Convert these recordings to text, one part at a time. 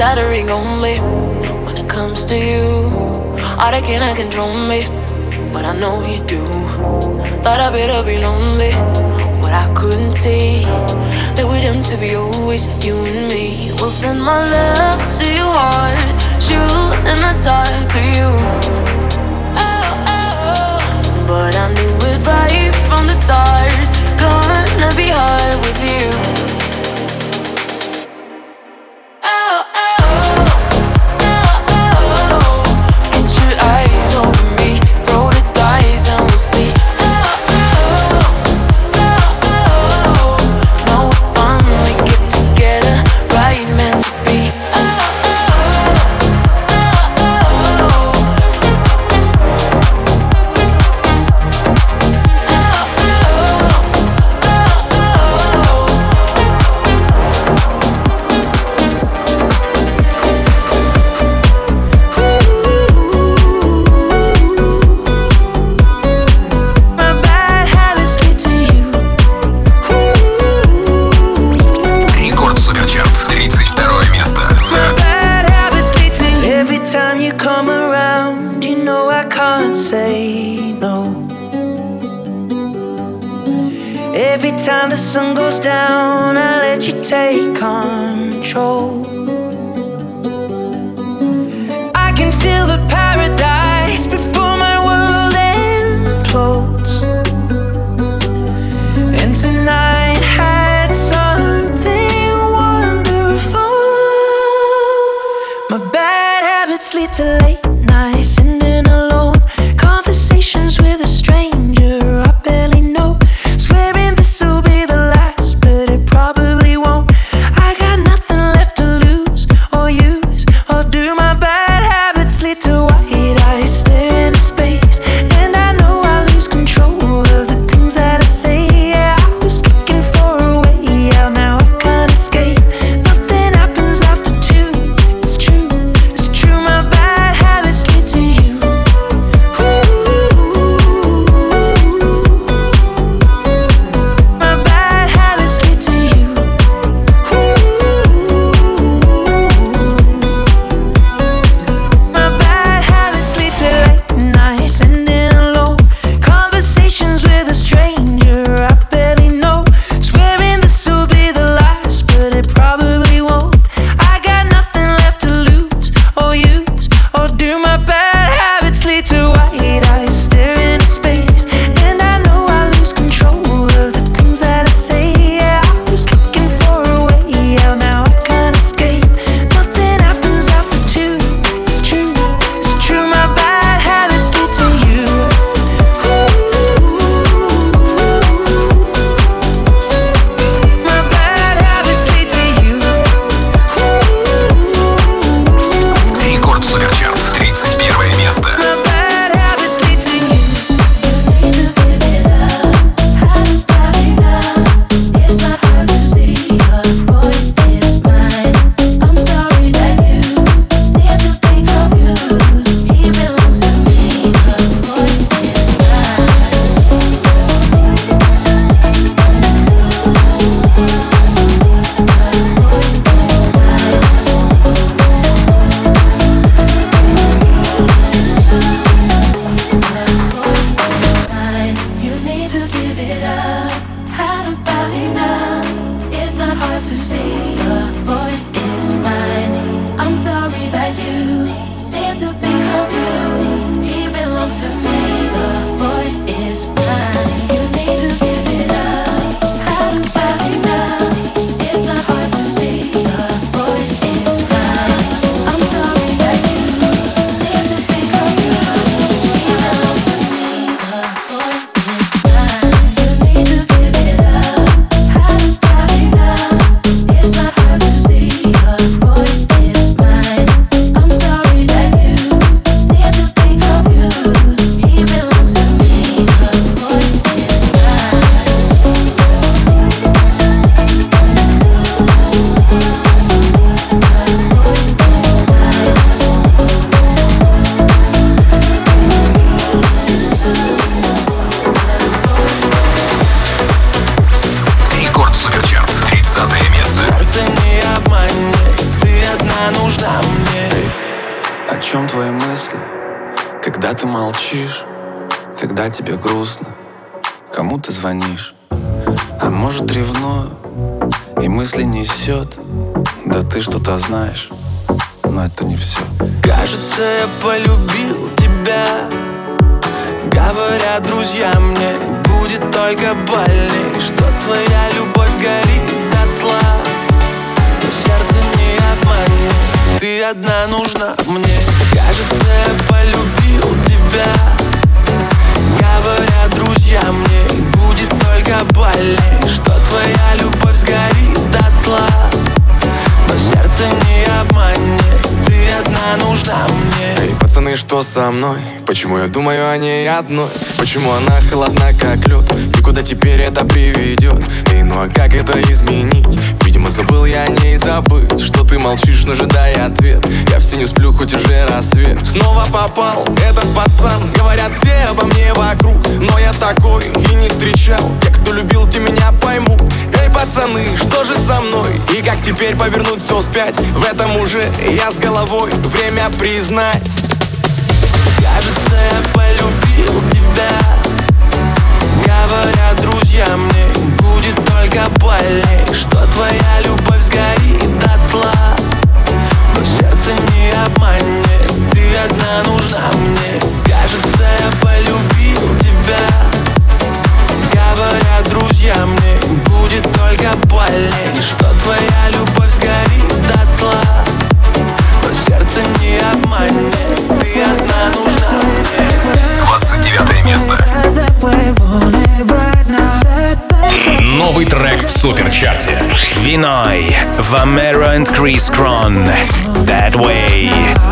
Stuttering only when it comes to you. All they cannot control me, but I know you do. Thought I better be lonely, but I couldn't see that we're doomed to be always you and me. We'll send my love to your heart, shoot in the dark to you. Oh, Oh, oh, But I knew it right from the start. Звонишь? А может ревную И мысли несет. Да ты что-то знаешь Но это не все Кажется, я полюбил тебя. Говорят друзья мне Будет только больней Что твоя любовь сгорит дотла? Но сердце не обманет. Ты одна нужна мне. Кажется, я полюбил тебя. Говорят друзья мне Больней Что твоя любовь сгорит дотла Но сердце не обманет Ты одна нужна мне Эй, пацаны, что со мной? Почему я думаю о ней одной? Почему она холодна, как лед? И куда теперь это приведет? Эй, ну а как это изменить? Видимо, забыл я о ней забыть Что ты молчишь, но ожидай ответ. Я все не сплю, хоть уже рассвет. Снова попал этот пацан Говорят все обо мне вокруг. Но я такой и не встречал. Те, кто любил, те меня поймут. Эй, пацаны, что же со мной? И как теперь повернуть все вспять? В этом уже я с головой. Время признать. Кажется, я Vamero and Chris Cron. That way.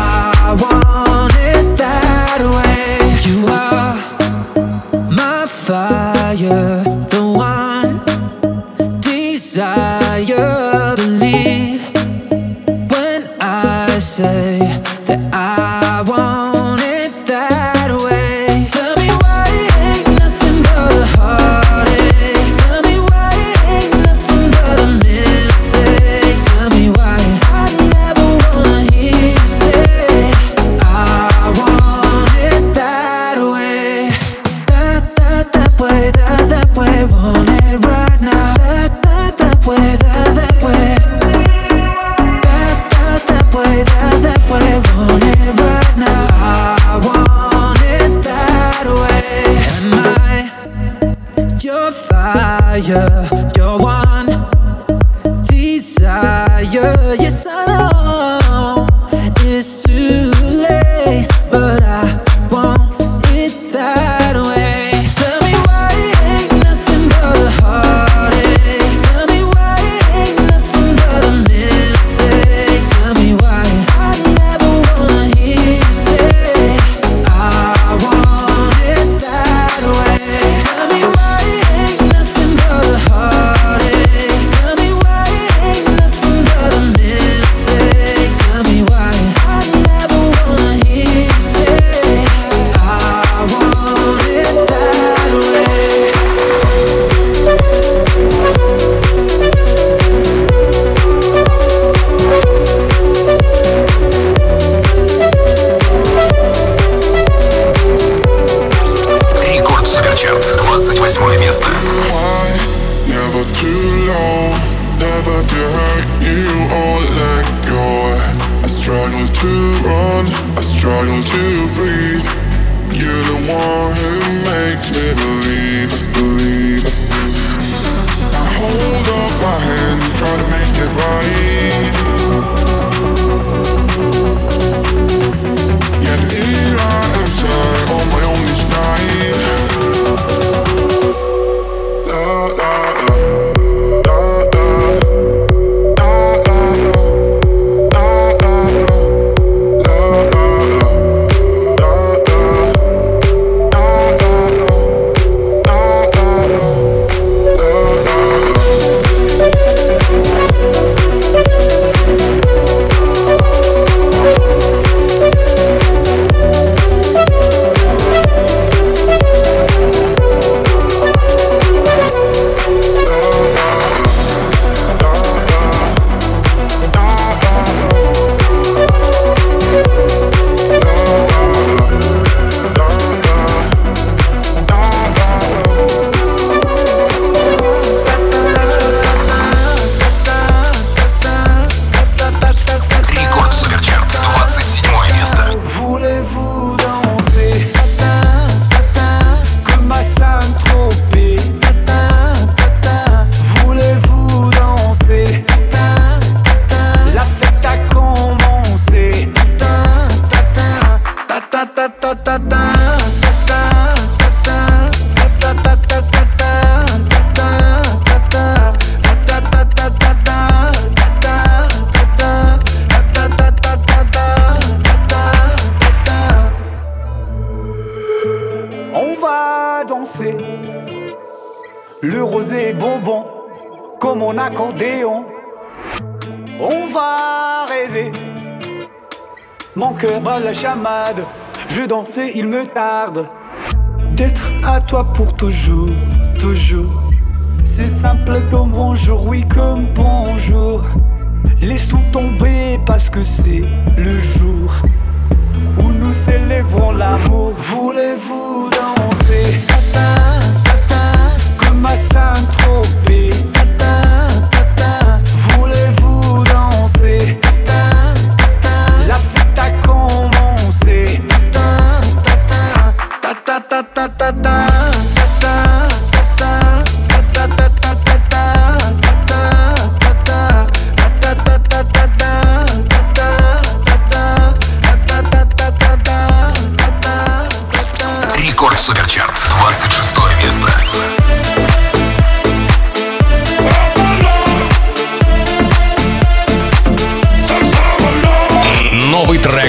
d'être à toi pour toujours.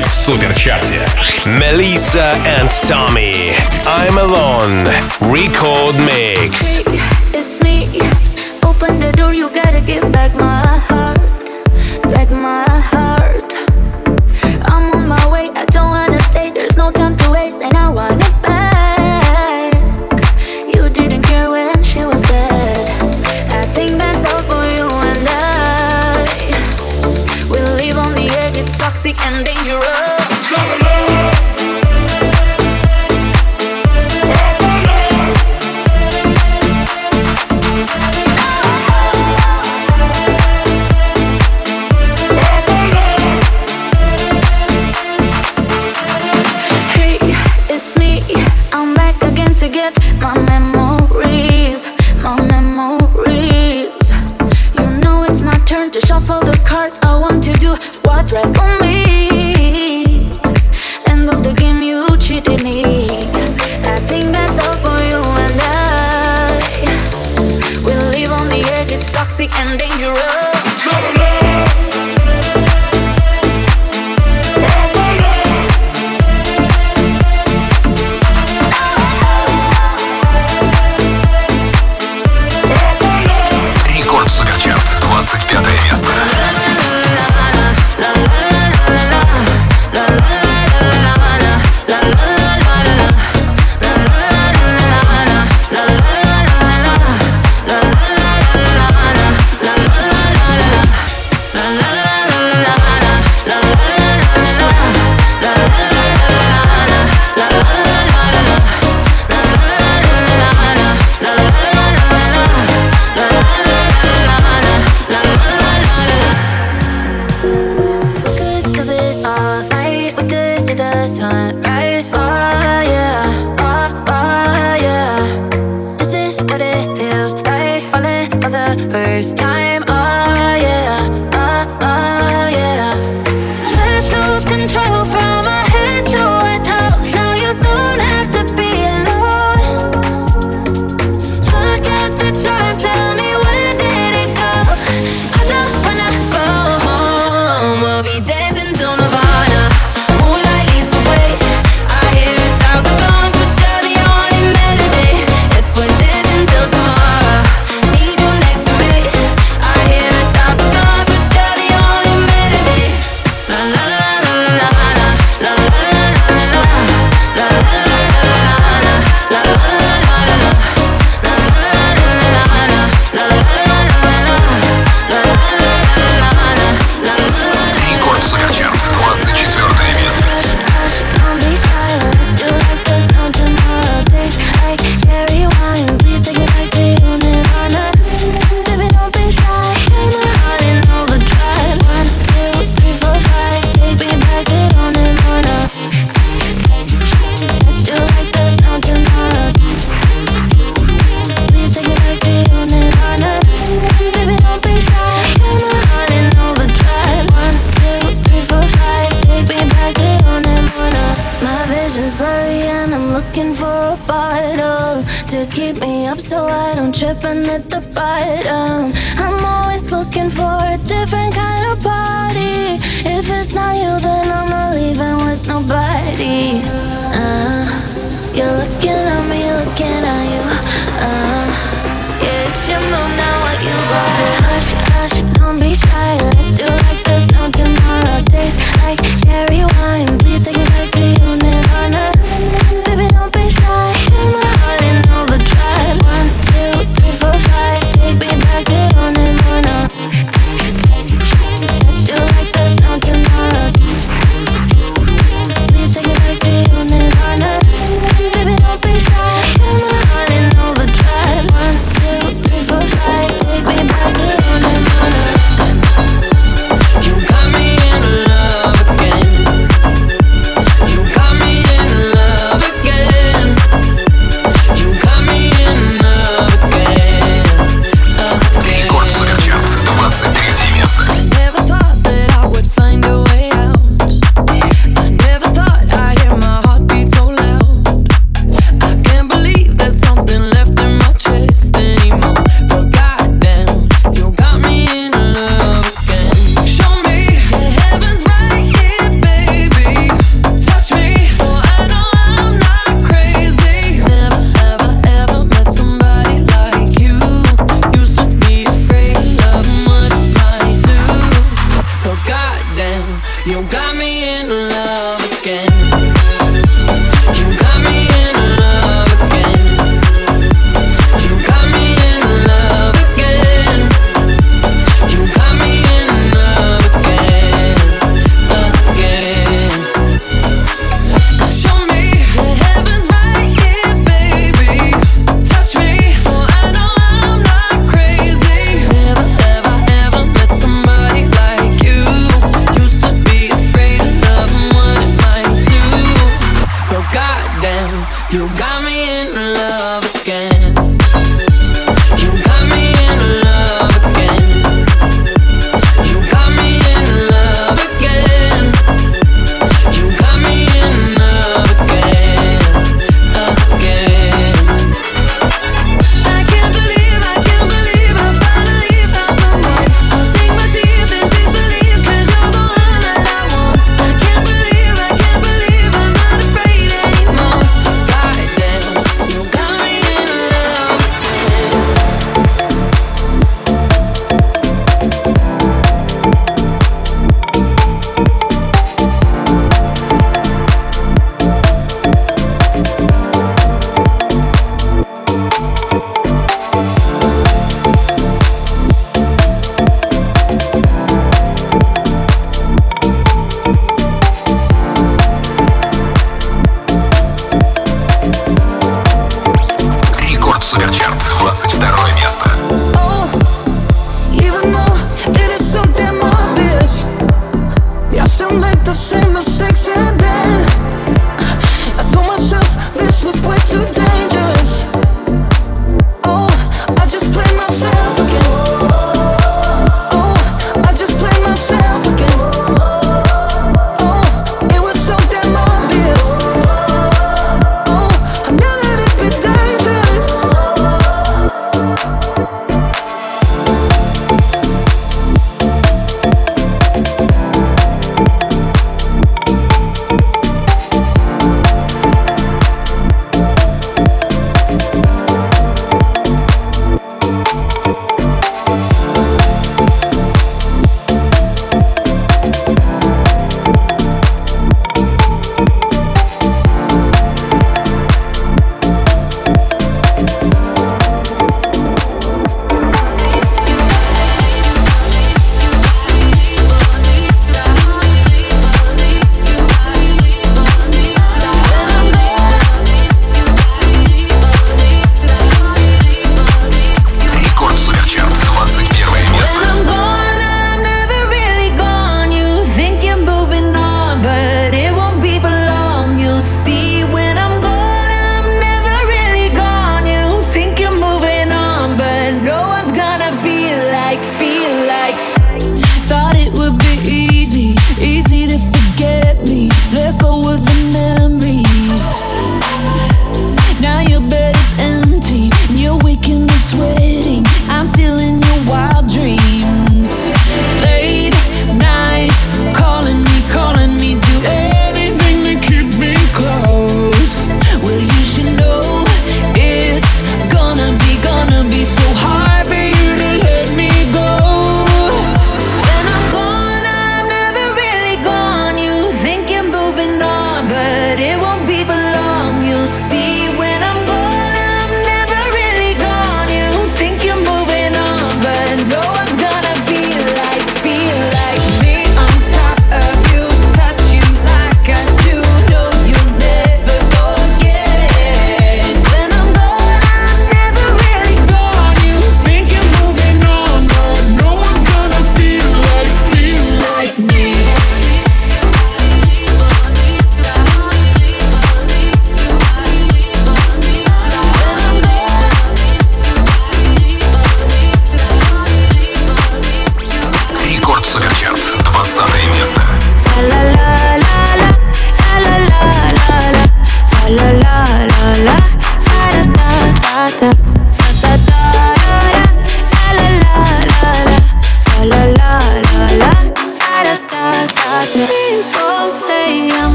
трек в суперчарте. Melissa and Tommy. I'm alone. Record mix. Hey, it's me. Open the door, you gotta give back my heart. Back my heart. I'm on my way, I don't wanna stay. There's no time to waste, and I want it back. and dangerous.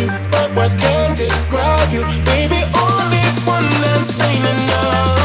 you, but words can't describe you. Baby, only one man's saying enough.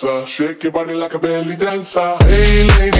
dancer. Shake your body like a belly dancer. Hey, lady.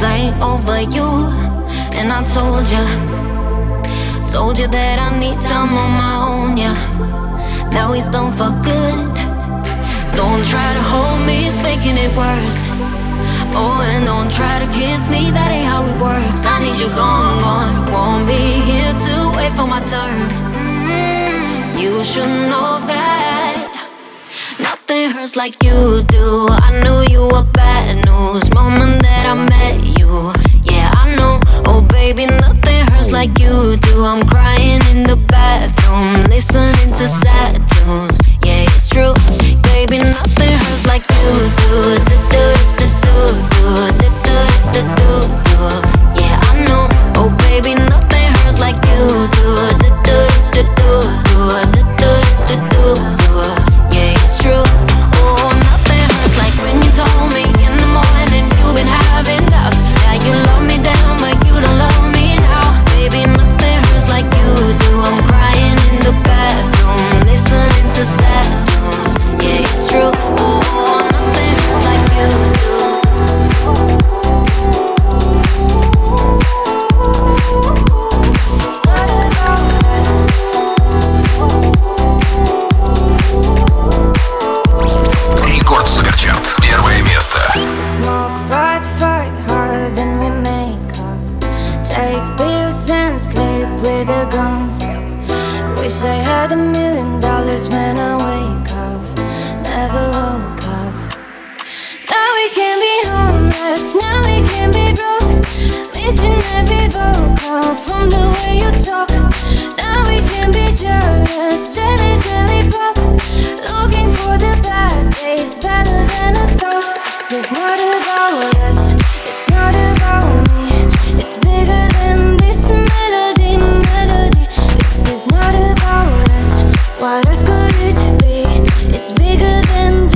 Cause I ain't over you, and I told ya. Told you that I need time on my own, yeah. Now he's done for good. Don't try to hold me, it's making it worse. Oh, and don't try to kiss me, that ain't how it works. I need you gone, gone. Won't be here to wait for my turn. Mm-hmm. You should know that nothing hurts like you do. I knew you were bad news moment that I met you baby, nothing hurts like you do. I'm crying in the bathroom, listening to sad tunes. Yeah, it's true, baby, nothing hurts like you do. Do do do do do do do do. Take pills and sleep with a gun. Wish I had a million dollars when I wake up. Never woke up. Now we can be homeless, now we can be broke. Missing every vocal from the way you talk. Now we can be jealous, jelly jelly pop Looking for the bad days better than I thought. This is not about us, it's not about me. It's bigger It's not about us. What else could it be? It's bigger than.